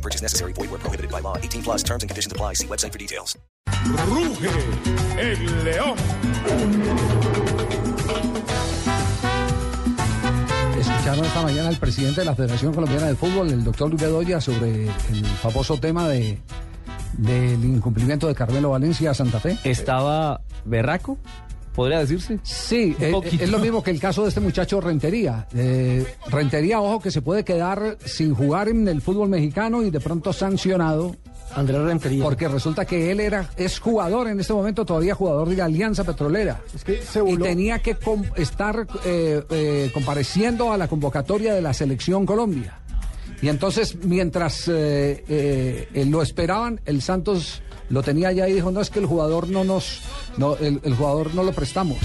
No purchase necessary. Void where prohibited by law. 18 plus terms and conditions apply. See website for details. Ruge el león. Escucharon esta mañana al presidente de la Federación Colombiana de Fútbol, el doctor Luis Bedoya, sobre el famoso tema de del incumplimiento de Carmelo Valencia a Santa Fe. Estaba berraco, podría decirse. Sí, eh, poquito. es lo mismo que el caso de este muchacho Rentería. Eh, Rentería, ojo, que se puede quedar sin jugar en el fútbol mexicano y de pronto sancionado, Andrés Rentería. porque resulta que él era es jugador en este momento, todavía jugador de la Alianza Petrolera. Es que se y tenía que com- estar eh, eh, compareciendo a la convocatoria de la selección Colombia. Y entonces, mientras eh, eh, eh, lo esperaban, el Santos lo tenía ya y dijo, no, es que el jugador no nos, no, el, el jugador no lo prestamos.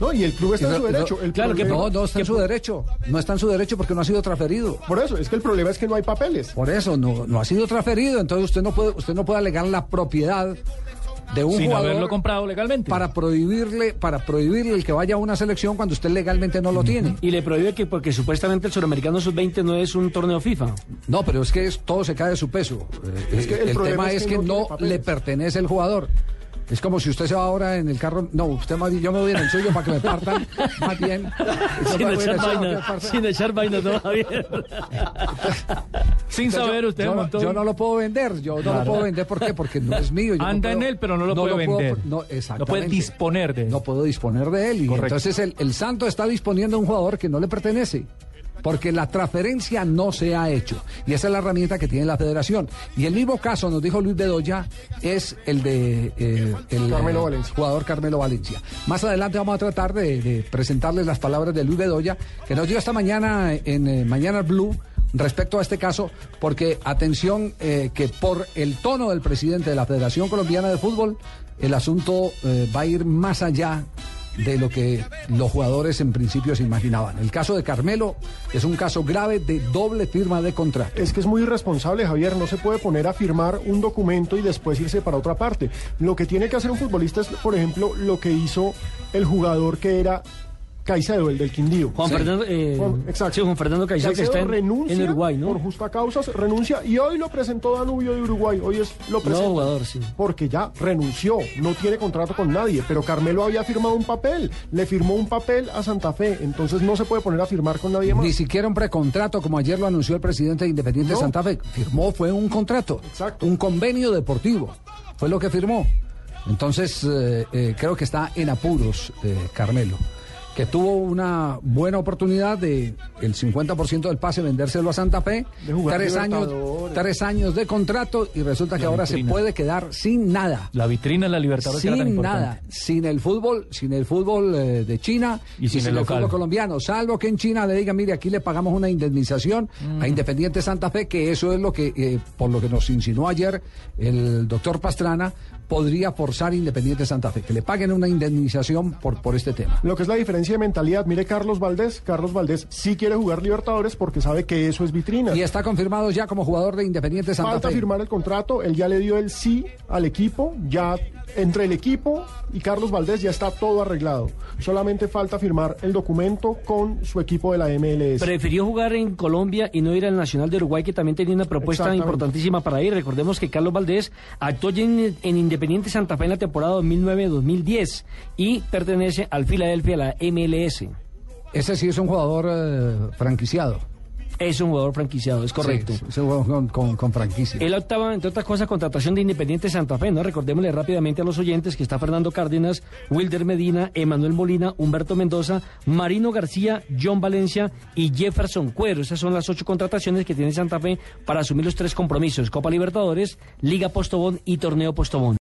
No, y el club está en su no- derecho. El claro que No, no está en su derecho. No está en su derecho porque no ha sido transferido. Por eso, es que el problema es que no hay papeles. Por eso, no, no ha sido transferido. Entonces usted no puede, usted no puede alegar la propiedad de un Sin jugador haberlo comprado legalmente. para prohibirle, para prohibirle el que vaya a una selección cuando usted legalmente no lo tiene. Y le prohíbe que porque supuestamente el suramericano sub-20 no es un torneo FIFA. No, pero es que es- todo se cae de su peso. Eh, Es que el el problema tema es es que no le pertenece el jugador. Es como si usted se va ahora en el carro. No, usted más bien, yo me voy en el suyo para que me partan. Más bien. Sin echar vaina, sin echar vaina todavía. Sin saber usted yo, no- montó. yo no lo puedo vender, yo no lo puedo vender, ¿por qué? Porque no es mío. yo no Anda puedo- en él, pero no lo puede puedo- vender. no, exactamente. No puede disponer de él. No puedo disponer de él. Y Correcto. entonces el, el Santo está disponiendo de un jugador que no le pertenece. Porque la transferencia no se ha hecho. Y esa es la herramienta que tiene la federación. Y el mismo caso, nos dijo Luis Bedoya, es el de eh, el Carmelo eh, Valencia. jugador Carmelo Valencia. Más adelante vamos a tratar de, de presentarles las palabras de Luis Bedoya, que nos dio esta mañana en eh, Mañana Blue respecto a este caso, porque atención eh, que por el tono del presidente de la Federación Colombiana de Fútbol, el asunto eh, va a ir más allá de lo que los jugadores en principio se imaginaban. El caso de Carmelo es un caso grave de doble firma de contrato. Es que es muy irresponsable, Javier. No se puede poner a firmar un documento y después irse para otra parte. Lo que tiene que hacer un futbolista es, por ejemplo, lo que hizo el jugador que era Caicedo, el del Quindío. Juan Sí. Fernando, eh, Juan- exacto. sí, Juan Fernando Caicedo, que está en, renuncia en Uruguay, ¿no? Por justa causa, renuncia y hoy lo presentó Danubio de Uruguay. Hoy es lo presenta. jugador, sí. Porque ya renunció, no tiene contrato con nadie. Pero Carmelo había firmado un papel, le firmó un papel a Santa Fe. Entonces no se puede poner a firmar con nadie más. Ni siquiera un precontrato, como ayer lo anunció el presidente de Independiente No. Santa Fe. Firmó, fue un contrato. Exacto. Un convenio deportivo. Fue lo que firmó. Entonces, eh, eh, creo que está en apuros, eh, Carmelo. Que tuvo una buena oportunidad de el 50% del pase vendérselo a Santa Fe. De jugar tres, años. Tres años de contrato y resulta que La ahora vitrina. se puede quedar sin nada. La vitrina de la Libertadores tan Sin importante. nada, sin el fútbol, sin el fútbol eh, de China Y sin el el local. fútbol colombiano, salvo que en China le digan, mire, aquí le pagamos una indemnización Mm. a Independiente Santa Fe, que eso es lo que, eh, por lo que nos insinuó ayer el doctor Pastrana, podría forzar Independiente Santa Fe, que le paguen una indemnización por, por este tema. Lo que es la diferencia de mentalidad, mire Carlos Valdés, Carlos Valdés sí quiere jugar Libertadores porque sabe que eso es vitrina. Y está confirmado ya como jugador de Independiente Santa Falta Fe. firmar el contrato, él ya le dio el sí al equipo, ya entre el equipo y Carlos Valdés ya está todo arreglado. Solamente falta firmar el documento con su equipo de la MLS. Prefirió jugar en Colombia y no ir al Nacional de Uruguay, que también tenía una propuesta importantísima para ir. Recordemos que Carlos Valdés actuó en Independiente Santa Fe en la temporada 2009-2010 y pertenece al Philadelphia, la MLS. Ese sí es un jugador eh, franquiciado. Es un jugador franquiciado, es correcto. Sí, es un jugador con, con- con franquicia. Él optaba, entre otras cosas, contratación de Independiente Santa Fe, ¿no? Recordémosle rápidamente a los oyentes que está Fernando Cárdenas, Wilder Medina, Emanuel Molina, Humberto Mendoza, Marino García, John Valencia y Jefferson Cuero. Esas son las ocho contrataciones que tiene Santa Fe para asumir los tres compromisos, Copa Libertadores, Liga Postobón y Torneo Postobón.